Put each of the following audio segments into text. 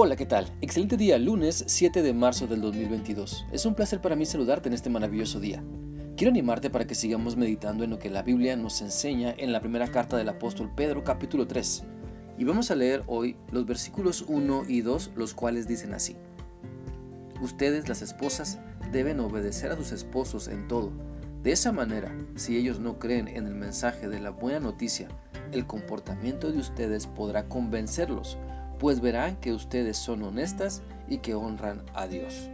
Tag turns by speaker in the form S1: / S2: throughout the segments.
S1: Hola, ¿qué tal? Excelente día, lunes 7 de marzo del 2022. Es un placer para mí saludarte en este maravilloso día. Quiero animarte para que sigamos meditando en lo que la Biblia nos enseña en la primera carta del apóstol Pedro capítulo 3. Y vamos a leer hoy los versículos 1 y 2, los cuales dicen así. Ustedes, las esposas, deben obedecer a sus esposos en todo. De esa manera, si ellos no creen en el mensaje de la buena noticia, el comportamiento de ustedes podrá convencerlos pues verán que ustedes son honestas y que honran a Dios.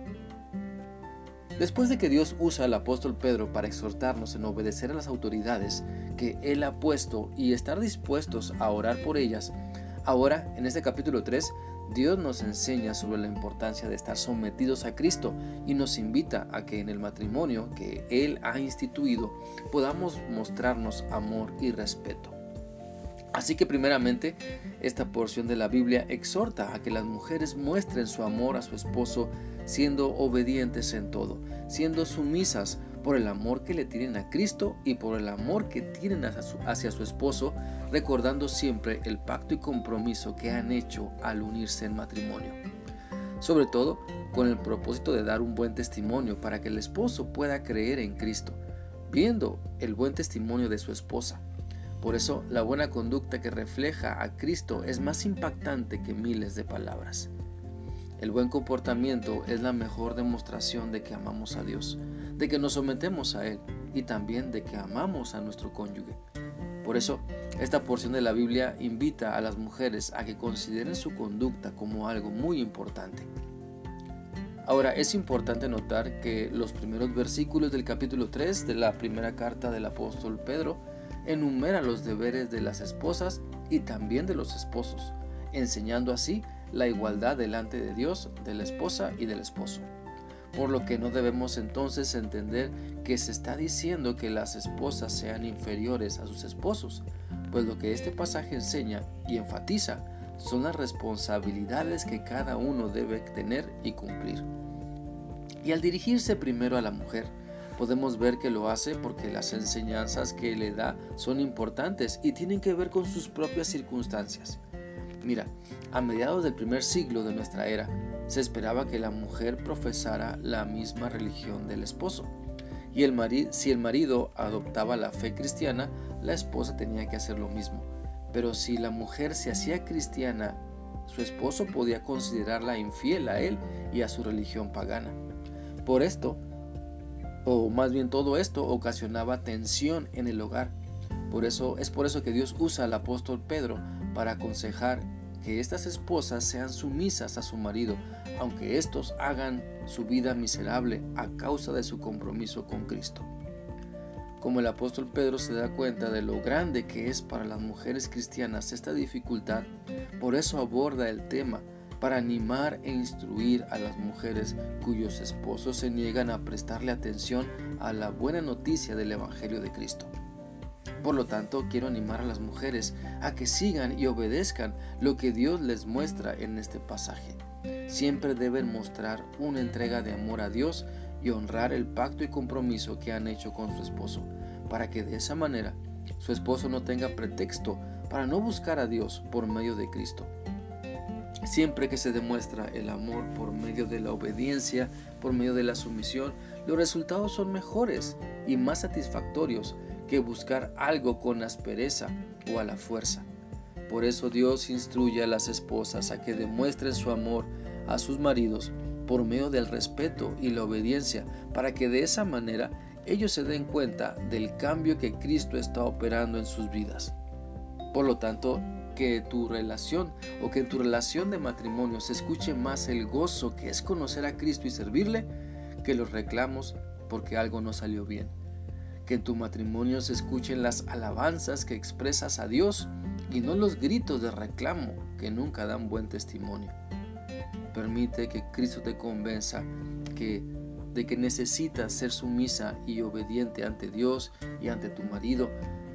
S1: Después de que Dios usa al apóstol Pedro para exhortarnos en obedecer a las autoridades que Él ha puesto y estar dispuestos a orar por ellas, ahora en este capítulo 3 Dios nos enseña sobre la importancia de estar sometidos a Cristo y nos invita a que en el matrimonio que Él ha instituido podamos mostrarnos amor y respeto. Así que primeramente, esta porción de la Biblia exhorta a que las mujeres muestren su amor a su esposo siendo obedientes en todo, siendo sumisas por el amor que le tienen a Cristo y por el amor que tienen hacia su, esposo, recordando siempre el pacto y compromiso que han hecho al unirse en matrimonio. Sobre todo con el propósito de dar un buen testimonio para que el esposo pueda creer en Cristo, viendo el buen testimonio de su esposa por eso la buena conducta que refleja a Cristo es más impactante que miles de palabras. El buen comportamiento es la mejor demostración de que amamos a Dios, de que nos sometemos a Él y también de que amamos a nuestro cónyuge. Por eso, esta porción de la Biblia invita a las mujeres a que consideren su conducta como algo muy importante. Ahora, es importante notar que los primeros versículos del capítulo 3 de la primera carta del apóstol Pedro enumera los deberes de las esposas y también de los esposos, enseñando así la igualdad delante de Dios de la esposa y del esposo. Por lo que no debemos entonces entender que se está diciendo que las esposas sean inferiores a sus esposos, pues lo que este pasaje enseña y enfatiza son las responsabilidades que cada uno debe tener y cumplir. Y al dirigirse primero a la mujer, podemos ver que lo hace porque las enseñanzas que le da son importantes y tienen que ver con sus propias circunstancias. Mira, a mediados del primer siglo de nuestra era, se esperaba que la mujer profesara la misma religión del esposo. Y el si el marido adoptaba la fe cristiana, la esposa tenía que hacer lo mismo. Pero si la mujer se hacía cristiana, su esposo podía considerarla infiel a él y a su religión pagana. Por esto, o más bien todo esto ocasionaba tensión en el hogar. Por eso es por eso que Dios usa al apóstol Pedro para aconsejar que estas esposas sean sumisas a su marido, aunque éstos hagan su vida miserable a causa de su compromiso con Cristo. Como el apóstol Pedro se da cuenta de lo grande que es para las mujeres cristianas esta dificultad, por eso aborda el tema para animar e instruir a las mujeres cuyos esposos se niegan a prestarle atención a la buena noticia del Evangelio de Cristo. Por lo tanto, quiero animar a las mujeres a que sigan y obedezcan lo que Dios les muestra en este pasaje. Siempre deben mostrar una entrega de amor a Dios y honrar el pacto y compromiso que han hecho con su esposo, para que de esa manera su esposo no tenga pretexto para no buscar a Dios por medio de Cristo Siempre que se demuestra el amor por medio de la obediencia, por medio de la sumisión, los resultados son mejores y más satisfactorios que buscar algo con aspereza o a la fuerza. Por eso Dios instruye a las esposas a que demuestren su amor a sus maridos por medio del respeto y la obediencia, para que de esa manera ellos se den cuenta del cambio que Cristo está operando en sus vidas. Por lo tanto, que tu relación o que en tu relación de matrimonio se escuche más el gozo que es conocer a Cristo y servirle que los reclamos porque algo no salió bien. Que en tu matrimonio se escuchen las alabanzas que expresas a Dios y no los gritos de reclamo que nunca dan buen testimonio. Permite que Cristo te convenza que de que necesitas ser sumisa y obediente ante Dios y ante tu marido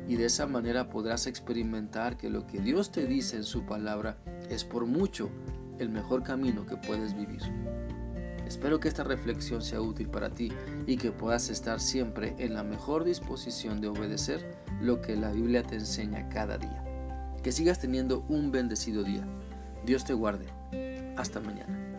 S1: y de esa manera podrás experimentar que lo que Dios te dice en su palabra es por mucho el mejor camino que puedes vivir. Espero que esta reflexión sea útil para ti y que puedas estar siempre en la mejor disposición de obedecer lo que la Biblia te enseña cada día. Que sigas teniendo un bendecido día. Dios te guarde. Hasta mañana.